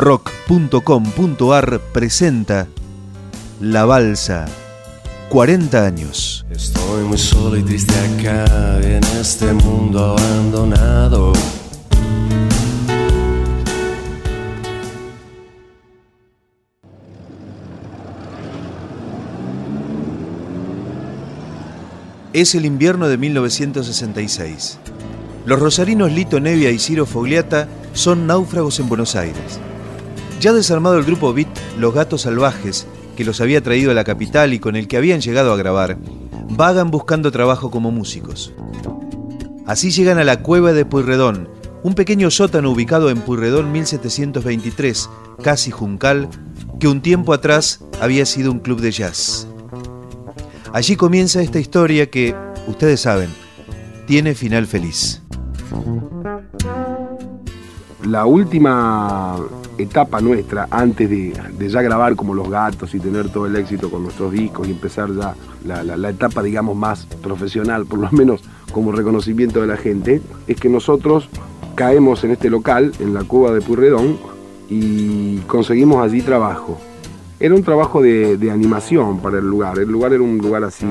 rock.com.ar presenta La Balsa, 40 años. Estoy muy solo y triste acá en este mundo abandonado. Es el invierno de 1966. Los rosarinos Lito Nevia y Ciro Fogliata son náufragos en Buenos Aires. Ya desarmado el grupo Beat, Los Gatos Salvajes, que los había traído a la capital y con el que habían llegado a grabar, vagan buscando trabajo como músicos. Así llegan a la cueva de Puyredón, un pequeño sótano ubicado en Puyredón 1723, casi Juncal, que un tiempo atrás había sido un club de jazz. Allí comienza esta historia que, ustedes saben, tiene final feliz. La última etapa nuestra, antes de, ya grabar como los gatos y tener todo el éxito con nuestros discos y empezar ya la, etapa, digamos, más profesional, por lo menos como reconocimiento de la gente, es que nosotros caemos en este local, en la cueva de Purredón, y conseguimos allí trabajo. Era un trabajo de, animación para el lugar. El lugar era un lugar así,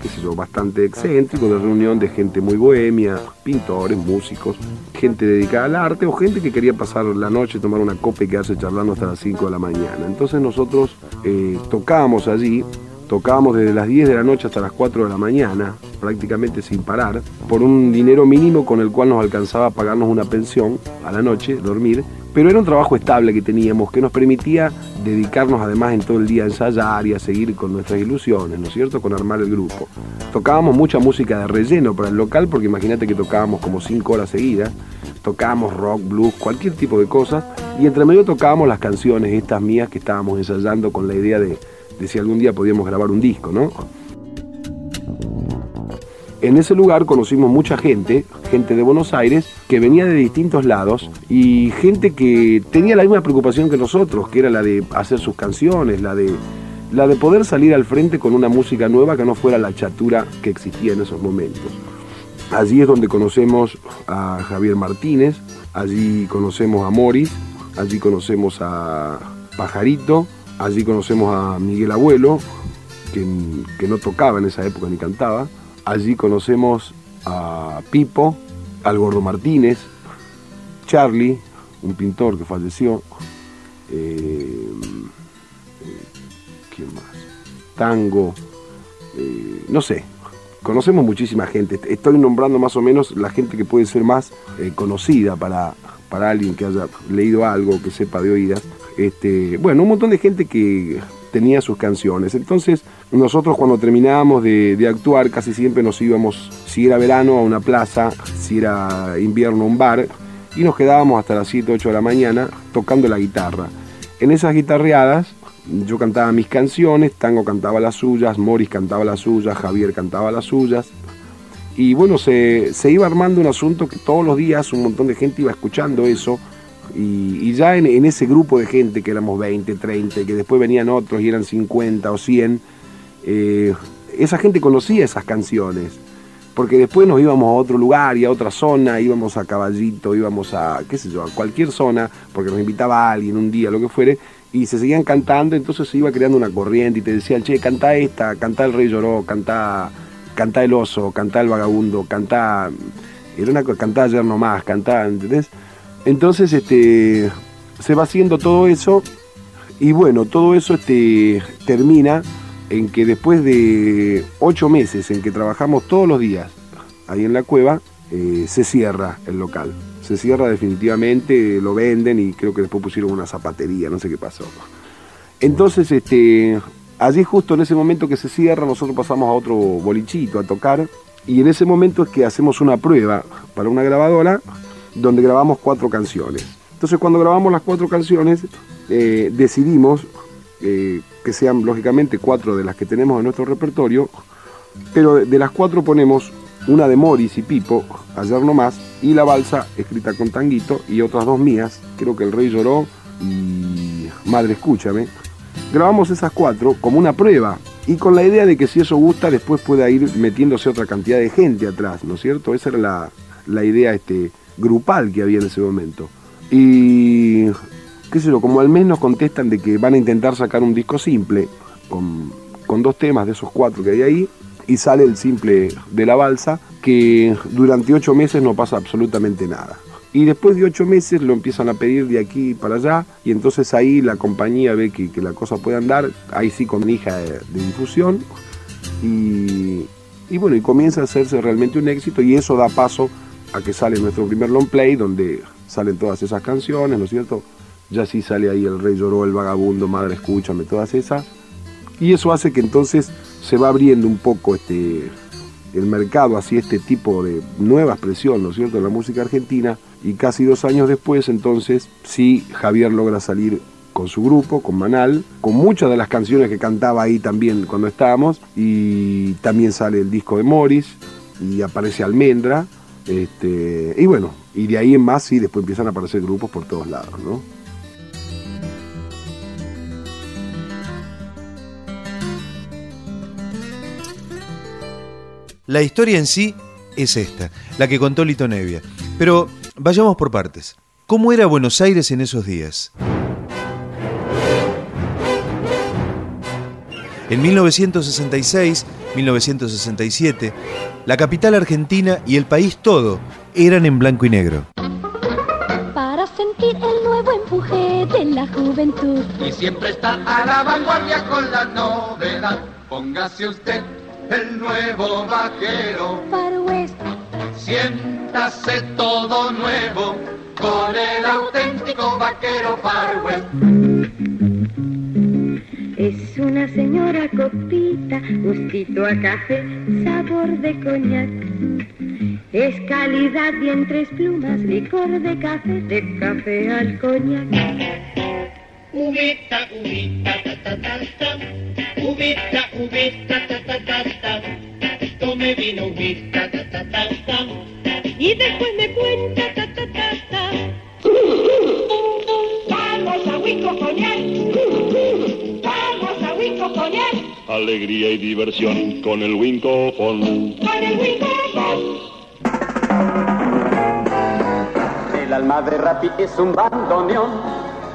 qué sé yo, bastante excéntrico, de reunión de gente muy bohemia, pintores, músicos, gente dedicada al arte o gente que quería pasar la noche, tomar una copa y quedarse charlando hasta las 5 de la mañana. Entonces nosotros eh, tocábamos allí, tocábamos desde las 10 de la noche hasta las 4 de la mañana, prácticamente sin parar, por un dinero mínimo con el cual nos alcanzaba a pagarnos una pensión a la noche, dormir, pero era un trabajo estable que teníamos que nos permitía dedicarnos además en todo el día a ensayar y a seguir con nuestras ilusiones, ¿no es cierto?, con armar el grupo. Tocábamos mucha música de relleno para el local, porque imagínate que tocábamos como 5 horas seguidas, tocábamos rock, blues, cualquier tipo de cosas, y entre medio tocábamos las canciones estas mías que estábamos ensayando con la idea de, de si algún día podíamos grabar un disco, ¿no? En ese lugar conocimos mucha gente, gente de Buenos Aires, que venía de distintos lados y gente que tenía la misma preocupación que nosotros, que era la de hacer sus canciones, la de, la de poder salir al frente con una música nueva que no fuera la chatura que existía en esos momentos. Allí es donde conocemos a Javier Martínez, allí conocemos a Morris, allí conocemos a Pajarito, allí conocemos a Miguel Abuelo, que, que no tocaba en esa época ni cantaba, Allí conocemos a Pipo, al Gordo Martínez, Charlie, un pintor que falleció, eh, eh, ¿quién más? Tango, eh, no sé, conocemos muchísima gente. Estoy nombrando más o menos la gente que puede ser más conocida para, para alguien que haya leído algo, que sepa de oídas. Este, bueno, un montón de gente que tenía sus canciones. Entonces, nosotros cuando terminábamos de, actuar, casi siempre nos íbamos, si era verano, a una plaza, si era invierno, a un bar, y nos quedábamos hasta las 7, 8 de la mañana tocando la guitarra. En esas guitarreadas, yo cantaba mis canciones, Tango cantaba las suyas, Morris cantaba las suyas, Javier cantaba las suyas. Y bueno, se, se iba armando un asunto que todos los días un montón de gente iba escuchando eso y, ya en, ese grupo de gente, que éramos 20, 30, que después venían otros y eran 50 o 100, eh, esa gente conocía esas canciones. Porque después nos íbamos a otro lugar y a otra zona, íbamos a Caballito, íbamos a, qué sé yo, a cualquier zona, porque nos invitaba alguien un día, lo que fuere, y se seguían cantando, entonces se iba creando una corriente y te decían, che, canta esta, canta el rey lloró, canta, canta el oso, canta el vagabundo, canta, era una cantaba ayer nomás, cantaba, ¿entendés? Entonces este, se va haciendo todo eso y bueno, todo eso este, termina en que después de ocho meses en que trabajamos todos los días ahí en la cueva, eh, se cierra el local. Se cierra definitivamente, lo venden y creo que después pusieron una zapatería, no sé qué pasó. Entonces, este, allí justo en ese momento que se cierra, nosotros pasamos a otro bolichito a tocar y en ese momento es que hacemos una prueba para una grabadora donde grabamos cuatro canciones. Entonces cuando grabamos las cuatro canciones eh, decidimos eh, que sean lógicamente cuatro de las que tenemos en nuestro repertorio, pero de, las cuatro ponemos una de Morris y Pipo, ayer nomás, y la balsa escrita con tanguito, y otras dos mías, creo que El Rey Lloró y Madre Escúchame. Grabamos esas cuatro como una prueba y con la idea de que si eso gusta después pueda ir metiéndose otra cantidad de gente atrás, ¿no es cierto? Esa era la, la idea este, grupal que había en ese momento. Y qué sé yo, como al menos contestan de que van a intentar sacar un disco simple, con, con dos temas de esos cuatro que hay ahí, y sale el simple de la balsa, que durante ocho meses no pasa absolutamente nada. Y después de ocho meses lo empiezan a pedir de aquí para allá y entonces ahí la compañía ve que, la cosa puede andar, ahí sí con hija de, difusión y, y, bueno, y comienza a hacerse realmente un éxito y eso da paso a que sale nuestro primer long play donde salen todas esas canciones, ¿no es cierto? Ya sí sale ahí El Rey Lloró, El Vagabundo, Madre Escúchame, todas esas. Y eso hace que entonces se va abriendo un poco este, el mercado hacia este tipo de nueva expresión, ¿no es cierto?, en la música argentina. Y casi dos años después, entonces, sí, Javier logra salir con su grupo, con Manal, con muchas de las canciones que cantaba ahí también cuando estábamos, y también sale el disco de Morris, y aparece Almendra, este, y bueno, y de ahí en más sí, después empiezan a aparecer grupos por todos lados, ¿no? La historia en sí es esta, la que contó Lito Nevia. Pero vayamos por partes. ¿Cómo era Buenos Aires en esos días? En 1966, 1967, la capital argentina y el país todo eran en blanco y negro. Para sentir el nuevo empuje de la juventud. Y siempre está a la vanguardia con la novedad. Póngase usted el nuevo vaquero. Far West. Siéntase todo nuevo con el auténtico vaquero Far West. Es una señora copita, gustito a café, sabor de coñac. Es calidad y en tres plumas, licor de café, de café al coñac. Ubita, ubita, ta ta ta ta. Ubita, ubita, ta ta ta ta. Tome vino, ubita, ta ta ta ta. Y después me cuenta, ta ta ta Alegría y diversión con el Winco Con el alma de Rappi es un bandoneón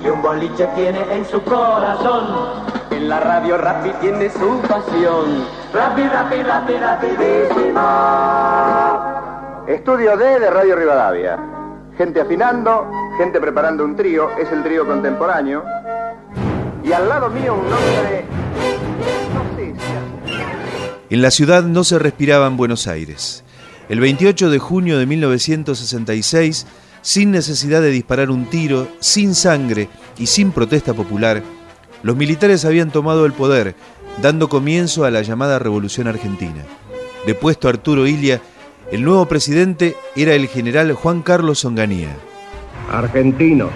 y un boliche tiene en su corazón. En la radio Rappi tiene su pasión. Rappi, Rappi, Rappi, rapidísimo. Estudio D de Radio Rivadavia. Gente afinando, gente preparando un trío, es el trío contemporáneo. Y al lado mío un hombre... En la ciudad no se respiraba en Buenos Aires. El 28 de junio de 1966 sin necesidad de disparar un tiro, sin sangre y sin protesta popular, los militares habían tomado el poder, dando comienzo a la llamada Revolución Argentina. Depuesto Arturo Ilia, el nuevo presidente era el general Juan Carlos Onganía. Argentino,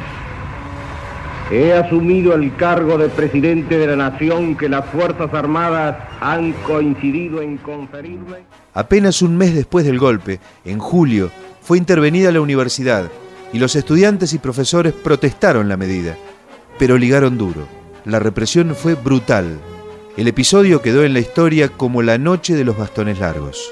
he asumido el cargo de presidente de la nación que las Fuerzas Armadas han coincidido en conferirme. Apenas un mes después del golpe, en julio, fue intervenida la universidad y los estudiantes y profesores protestaron la medida, pero ligaron duro. La represión fue brutal. El episodio quedó en la historia como la noche de los bastones largos.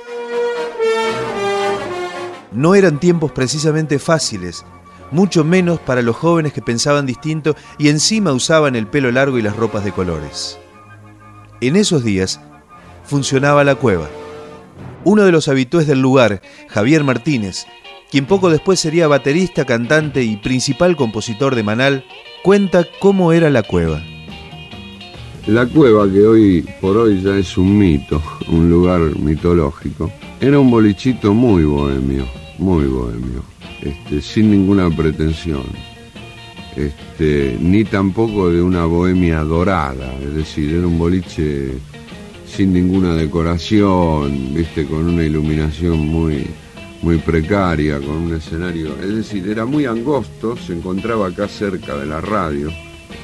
No eran tiempos precisamente fáciles, mucho menos para los jóvenes que pensaban distinto y encima usaban el pelo largo y las ropas de colores. En esos días funcionaba la cueva. Uno de los habitués del lugar, Javier Martínez, quien poco después sería baterista, cantante y principal compositor de Manal, cuenta cómo era la cueva. La cueva, que hoy por hoy ya es un mito, un lugar mitológico, era un bolichito muy bohemio, muy bohemio, este, sin ninguna pretensión, este, ni tampoco de una bohemia dorada, es decir, era un boliche sin ninguna decoración, viste, con una iluminación muy, muy precaria, con un escenario, es decir, era muy angosto, se encontraba acá cerca de la radio,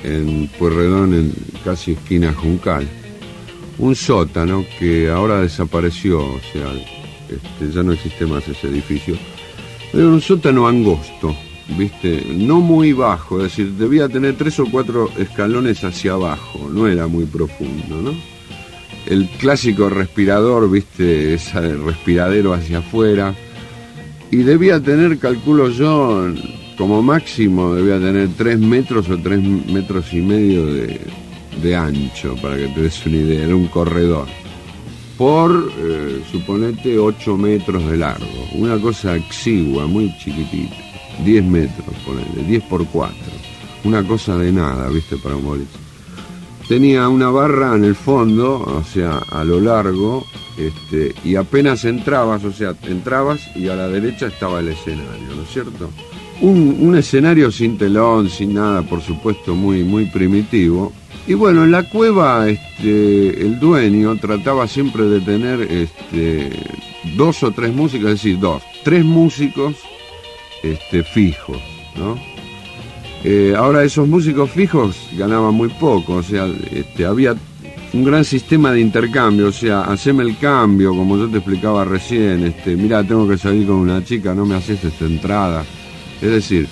en Pueyrredón, en casi esquina Juncal, un sótano que ahora desapareció, o sea, este, ya no existe más ese edificio, era un sótano angosto, viste, no muy bajo, es decir, debía tener tres o cuatro escalones hacia abajo, no era muy profundo, ¿no? El clásico respirador, viste, ese respiradero hacia afuera, y debía tener, calculo yo, como máximo debía tener 3 metros o 3 metros y medio de, de ancho, para que te des una idea, era un corredor. Por, eh, suponete, 8 metros de largo, una cosa exigua, muy chiquitita, 10 metros, ponele, 10 por 4, una cosa de nada, viste, para un boliche. Tenía una barra en el fondo, o sea, a lo largo, este, y apenas entrabas, o sea, entrabas y a la derecha estaba el escenario, ¿no es cierto? Un, un escenario sin telón, sin nada, por supuesto, muy, muy primitivo. Y bueno, en la cueva este, el dueño trataba siempre de tener este, dos o tres músicos, es decir, dos, tres músicos este, fijos. Eh, ahora esos músicos fijos ganaban muy poco, o sea, había un gran sistema de intercambio, o sea, haceme el cambio, como yo te explicaba recién, este, mira, tengo que salir con una chica, no me haces esta entrada. Es decir,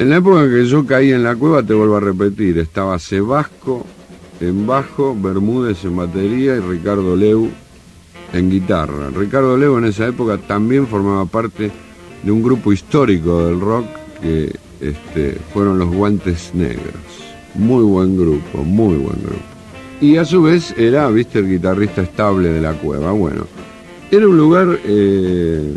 en la época que yo caí en la cueva, te vuelvo a repetir, estaba Sebasco en bajo, Bermúdez en batería y Ricardo Leu en guitarra. Ricardo Leu en esa época también formaba parte de un grupo histórico del rock que este, fueron los Guantes Negros. Muy buen grupo, muy buen grupo. Y a su vez era, viste, el guitarrista estable de la cueva. Bueno, era un lugar, eh,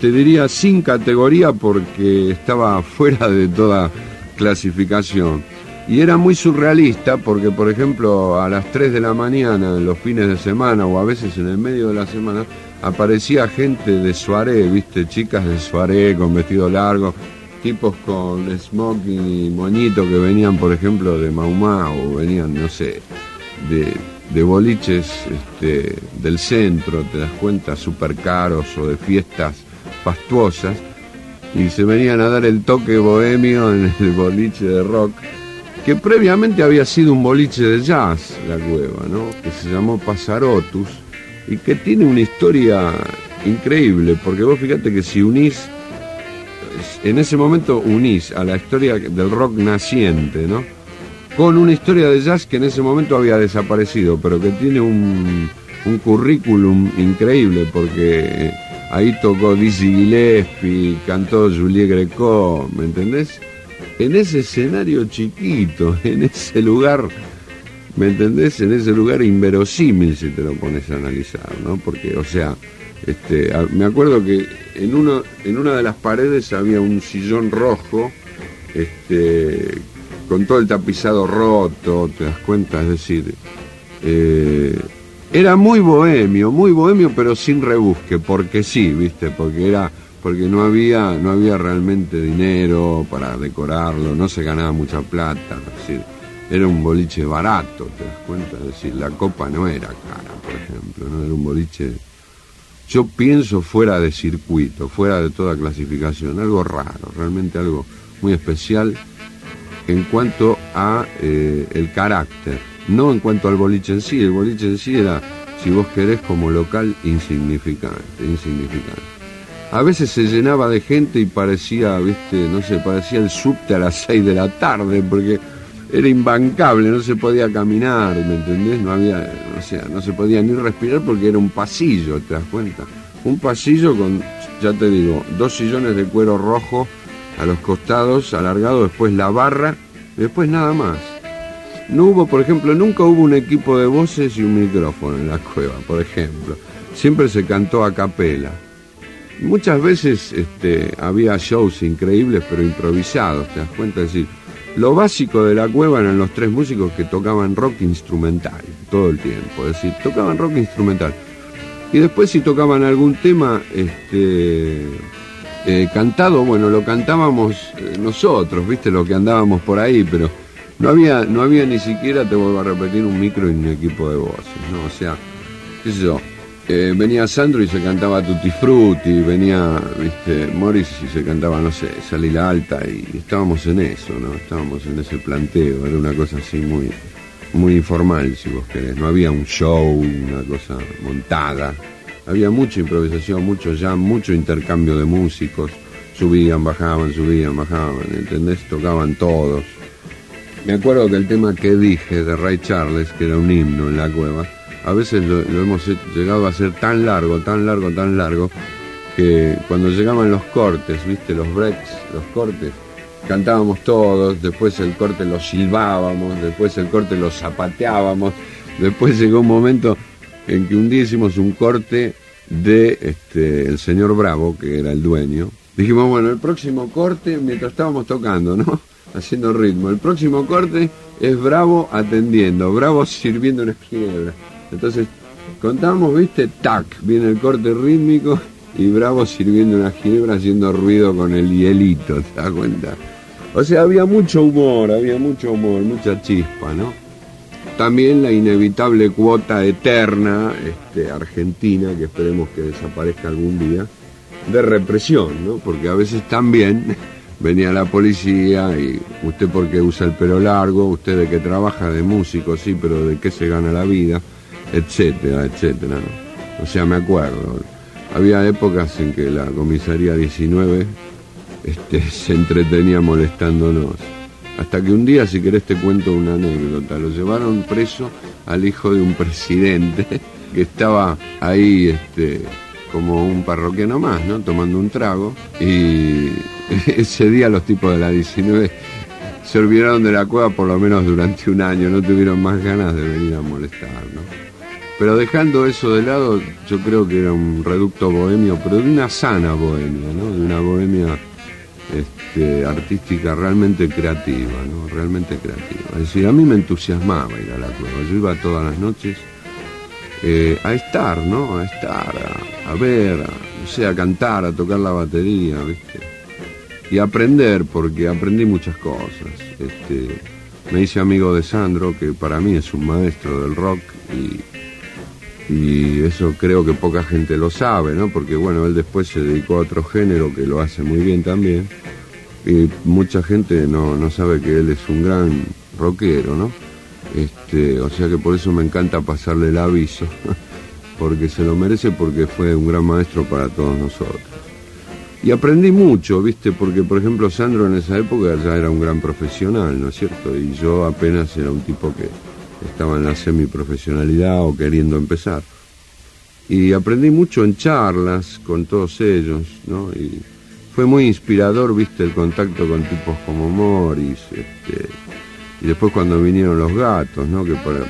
te diría, sin categoría porque estaba fuera de toda clasificación. Y era muy surrealista porque, por ejemplo, a las 3 de la mañana, en los fines de semana o a veces en el medio de la semana, aparecía gente de soirée, viste, chicas de soirée con vestido largo, tipos con smoking y moñito que venían, por ejemplo, de Maumá o venían, no sé, de, de boliches este, del centro, te das cuenta, súper caros o de fiestas fastuosas, y se venían a dar el toque bohemio en el boliche de rock, que previamente había sido un boliche de jazz, la cueva, que se llamó Pasarotus, y que tiene una historia increíble, porque vos fíjate que si unís en ese momento unís a la historia del rock naciente. Con una historia de jazz que en ese momento había desaparecido, pero que tiene un currículum increíble, porque ahí tocó Dizzy Gillespie, cantó Julie Greco, ¿me entendés? En ese escenario chiquito, en ese lugar, ¿me entendés? En ese lugar inverosímil si te lo pones a analizar, ¿no? Porque, o sea, este, me acuerdo que en, uno, en una de las paredes había un sillón rojo, este, con todo el tapizado roto, te das cuenta, es decir, eh, era muy bohemio, muy bohemio, pero sin rebusque, porque sí, viste, porque era, porque no había, no había realmente dinero para decorarlo, no se ganaba mucha plata, es decir, era un boliche barato, te das cuenta, es decir, la copa no era cara, por ejemplo, no era un boliche yo pienso fuera de circuito, fuera de toda clasificación, algo raro, realmente algo muy especial en cuanto a eh, el carácter, no en cuanto al boliche en sí, el boliche en sí era, si vos querés, como local insignificante, insignificante. A veces se llenaba de gente y parecía, viste, no sé, parecía el subte a las 6 de la tarde, porque era imbancable, no se podía caminar, ¿me entendés? No había, o sea, no se podía ni respirar porque era un pasillo, ¿te das cuenta? Un pasillo con, ya te digo, dos sillones de cuero rojo a los costados, alargado, después la barra, después nada más. No hubo, por ejemplo, nunca hubo un equipo de voces y un micrófono en la cueva, por ejemplo. Siempre se cantó a capela. Muchas veces este, había shows increíbles pero improvisados, ¿te das cuenta? Es decir, lo básico de la cueva eran los tres músicos que tocaban rock instrumental todo el tiempo, es decir, tocaban rock instrumental. Y después si tocaban algún tema este, eh, cantado, bueno, lo cantábamos eh, nosotros, viste, lo que andábamos por ahí, pero no había, no había ni siquiera, te vuelvo a repetir, un micro y un equipo de voces, ¿no? O sea, qué sé yo, eh, venía Sandro y se cantaba Tutti Frutti, venía, viste, Morris y se cantaba, no sé, Salila Alta, y estábamos en eso, ¿no? Estábamos en ese planteo, era una cosa así muy, muy informal, si vos querés. No había un show, una cosa montada. Había mucha improvisación, mucho jam, mucho intercambio de músicos. Subían, bajaban, subían, bajaban, ¿entendés? Tocaban todos. Me acuerdo que el tema que dije de Ray Charles, que era un himno en la cueva, a veces lo, hemos llegado a hacer tan largo, tan largo, tan largo, que cuando llegaban los cortes, viste, los breaks, los cortes, cantábamos todos, después el corte lo silbábamos, después el corte lo zapateábamos, después llegó un momento en que un día hicimos un corte de este, el señor Bravo, que era el dueño. Dijimos, bueno, el próximo corte, mientras estábamos tocando, ¿no? Haciendo ritmo, el próximo corte es Bravo atendiendo, Bravo sirviendo una ginebra. Entonces, contamos, viste, tac, viene el corte rítmico y Bravo sirviendo una ginebra haciendo ruido con el hielito, ¿te das cuenta? O sea, había mucho humor, había mucho humor, mucha chispa, ¿no? También la inevitable cuota eterna este, argentina, que esperemos que desaparezca algún día, de represión, ¿no? Porque a veces también venía la policía y usted porque usa el pelo largo, usted de que trabaja de músico, sí, pero de qué se gana la vida, etcétera, etcétera. O sea, me acuerdo, había épocas en que la comisaría 19 este, se entretenía molestándonos. Hasta que un día, si querés, te cuento una anécdota. Lo llevaron preso al hijo de un presidente que estaba ahí este, como un parroquiano más, ¿no? Tomando un trago. Y ese día los tipos de la 19 se olvidaron de la cueva por lo menos durante un año, no tuvieron más ganas de venir a molestar. Pero dejando eso de lado, yo creo que era un reducto bohemio, pero de una sana bohemia, ¿no? De una bohemia este, artística realmente creativa, ¿no? Realmente creativa. Es decir, a mí me entusiasmaba ir a la cueva. Yo iba todas las noches eh, a estar, ¿no? A estar, a, ver, a, no cantar, a tocar la batería, ¿viste? Y aprender, porque aprendí muchas cosas. Este, me hice amigo de Sandro, que para mí es un maestro del rock y y eso creo que poca gente lo sabe, ¿no? Porque bueno, él después se dedicó a otro género que lo hace muy bien también. Y mucha gente no, no sabe que él es un gran rockero, ¿no? Este, o sea que por eso me encanta pasarle el aviso, porque se lo merece porque fue un gran maestro para todos nosotros. Y aprendí mucho, ¿viste? Porque, por ejemplo, Sandro en esa época ya era un gran profesional, ¿no es cierto? Y yo apenas era un tipo que estaba en la semiprofesionalidad o queriendo empezar. Y aprendí mucho en charlas con todos ellos, ¿no? Y fue muy inspirador, viste, el contacto con tipos como Morris, este, y después cuando vinieron los gatos, ¿no? Que para,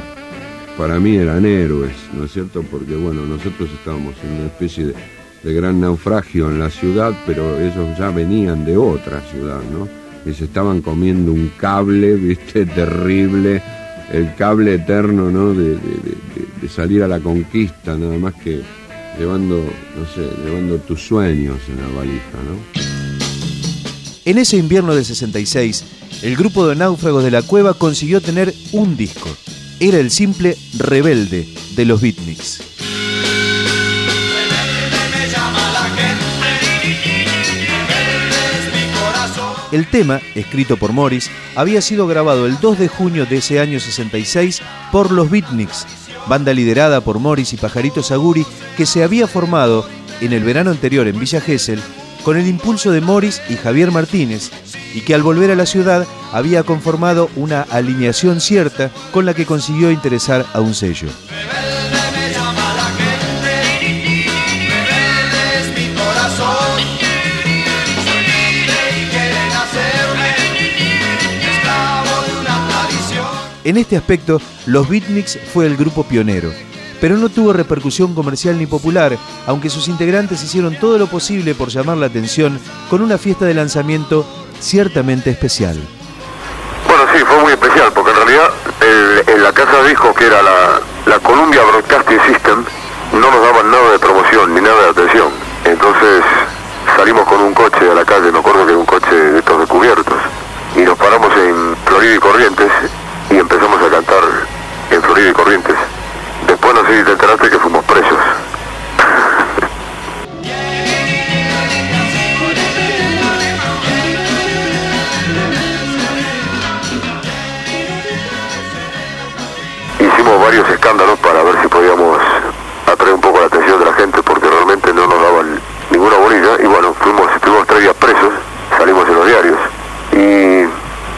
para mí eran héroes, ¿no es cierto? Porque, bueno, nosotros estábamos en una especie de, gran naufragio en la ciudad, pero ellos ya venían de otra ciudad, ¿no? Y se estaban comiendo un cable, viste, terrible, el cable eterno, ¿no? De- de salir a la conquista, nada más que llevando, no sé, llevando tus sueños en la valija, ¿no? En ese invierno del 66, el grupo de náufragos de la cueva consiguió tener un disco. Era el simple Rebelde de los Beatniks. El tema, escrito por Morris, había sido grabado el 2 de junio de ese año 66 por los Beatniks, banda liderada por Morris y Pajarito Saguri, que se había formado en el verano anterior en Villa Gesell con el impulso de Morris y Javier Martínez, y que al volver a la ciudad había conformado una alineación cierta con la que consiguió interesar a un sello. En este aspecto, los Beatniks fue el grupo pionero, pero no tuvo repercusión comercial ni popular, aunque sus integrantes hicieron todo lo posible por llamar la atención con una fiesta de lanzamiento ciertamente especial. Bueno, sí, fue muy especial, porque en realidad el- en la casa de discos, que era la, la Columbia Broadcasting System, no nos daban nada de promoción ni nada de atención. Entonces salimos con un coche a la calle, me acuerdo que era un coche de estos descubiertos, y nos paramos en Florida y Corrientes y empezamos a cantar en Florida y Corrientes. Después no sé si te enteraste que fuimos presos. Varios escándalos para ver si podíamos atraer un poco la atención de la gente porque realmente no nos daban ninguna bolilla. Y bueno, fuimos, estuvimos tres días presos, salimos en los diarios. Y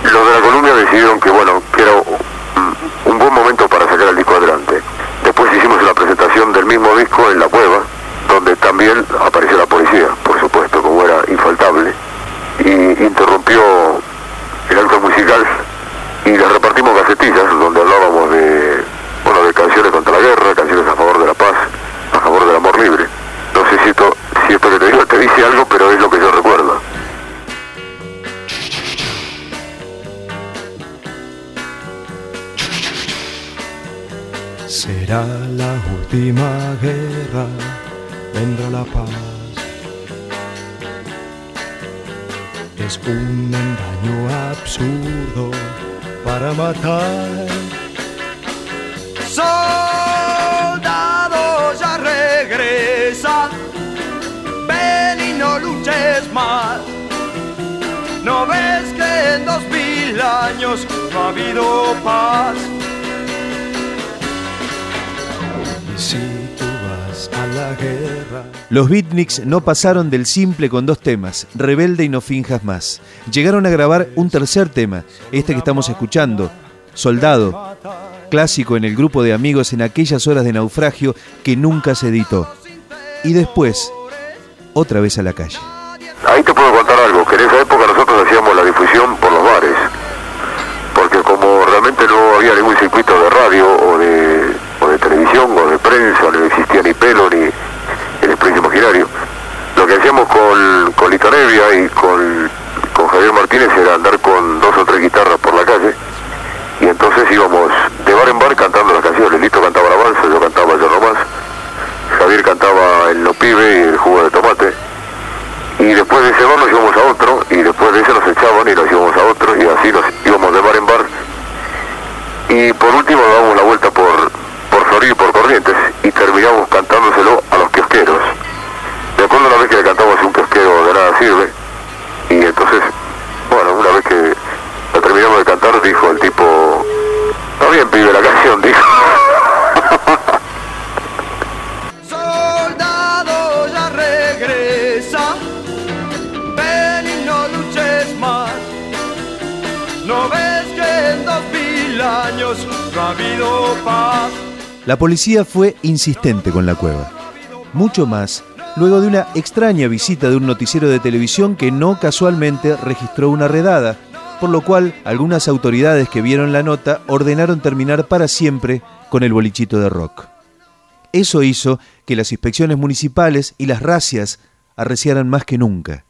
los de la Columbia decidieron que bueno, que era un, buen momento para sacar el disco adelante. Después hicimos una presentación del mismo disco en la cueva donde también apareció la policía, por supuesto, como era infaltable, y interrumpió el acto musical y le repartimos gacetillas donde hablábamos de, bueno, de canciones contra la guerra, canciones a favor de la paz, a favor del amor libre. No sé si esto, si esto que te digo te dice algo, pero es lo que yo recuerdo. Será la última guerra, vendrá la paz. Es un engaño absurdo para matar. No luches más. ¿No ves que en dos mil años no ha habido paz? Y si tú vas a la guerra, Los beatniks no pasaron del simple con dos temas, Rebelde y No Finjas Más. Llegaron a grabar un tercer tema, este que estamos escuchando, Soldado, clásico en el grupo de amigos en aquellas horas de naufragio que nunca se editó. Y después, otra vez a la calle. Ahí te puedo contar algo, que en esa época nosotros hacíamos la difusión por los bares, porque como realmente no había ningún circuito de radio o de, o de televisión o de prensa, no existía ni pelo ni el expreso imaginario, lo que hacíamos con, con Lito Nevia y con, con Javier Martínez era andar con dos o tres guitarras por la calle y entonces íbamos de bar en bar cantando las canciones. Lito cantaba la balsa, yo cantaba Yo Nomás, Cantaba el No Pibe y el jugo de tomate. Y después de ese bar nos íbamos a otro, y después de ese nos echaban y nos íbamos a otro, y así nos íbamos de bar en bar. Y por último dábamos la vuelta por, por Florida y por Corrientes, y terminamos cantándoselo a los kiosqueros. Me acuerdo una vez que le cantamos a un kiosquero de nada sirve, y entonces, bueno, una vez que la terminamos de cantar, dijo el tipo, está bien pibe la canción, dijo. La policía fue insistente con la cueva. Mucho más luego de una extraña visita de un noticiero de televisión que no casualmente registró una redada, por lo cual algunas autoridades que vieron la nota ordenaron terminar para siempre con el bolichito de rock. Eso hizo que las inspecciones municipales y las racias arreciaran más que nunca.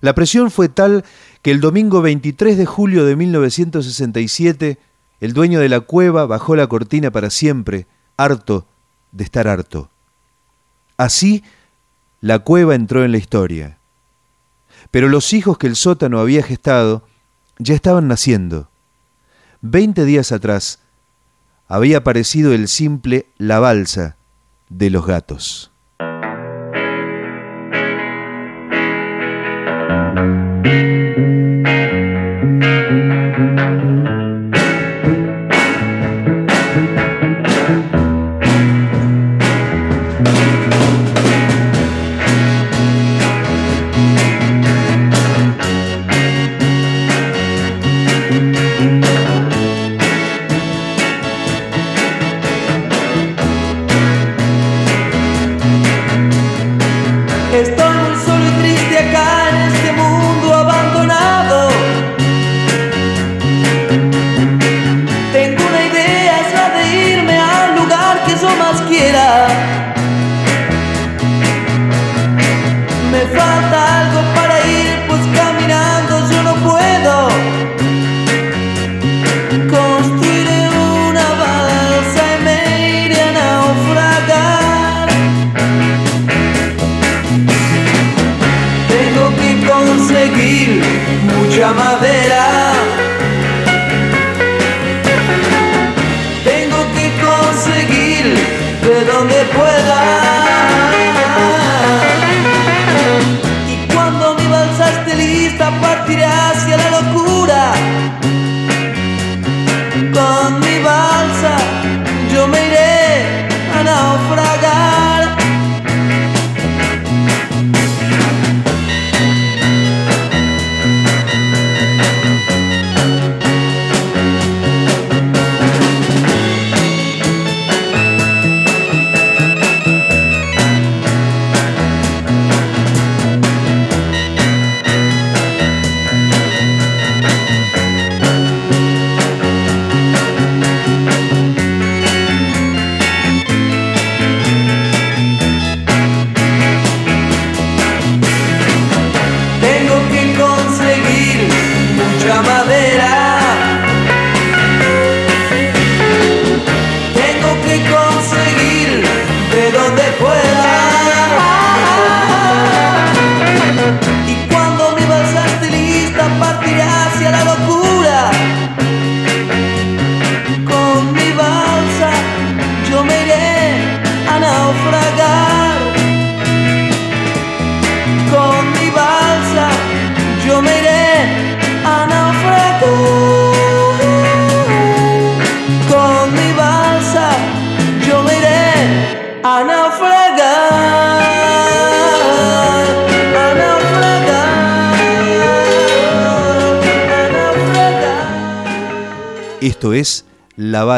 La presión fue tal que el domingo 23 de julio de 1967, el dueño de la cueva bajó la cortina para siempre, harto de estar harto. Así, la cueva entró en la historia. Pero los hijos que el sótano había gestado ya estaban naciendo. Veinte días atrás había aparecido el simple La Balsa de los gatos.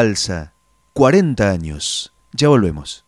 Balsa, 40 años. Ya volvemos.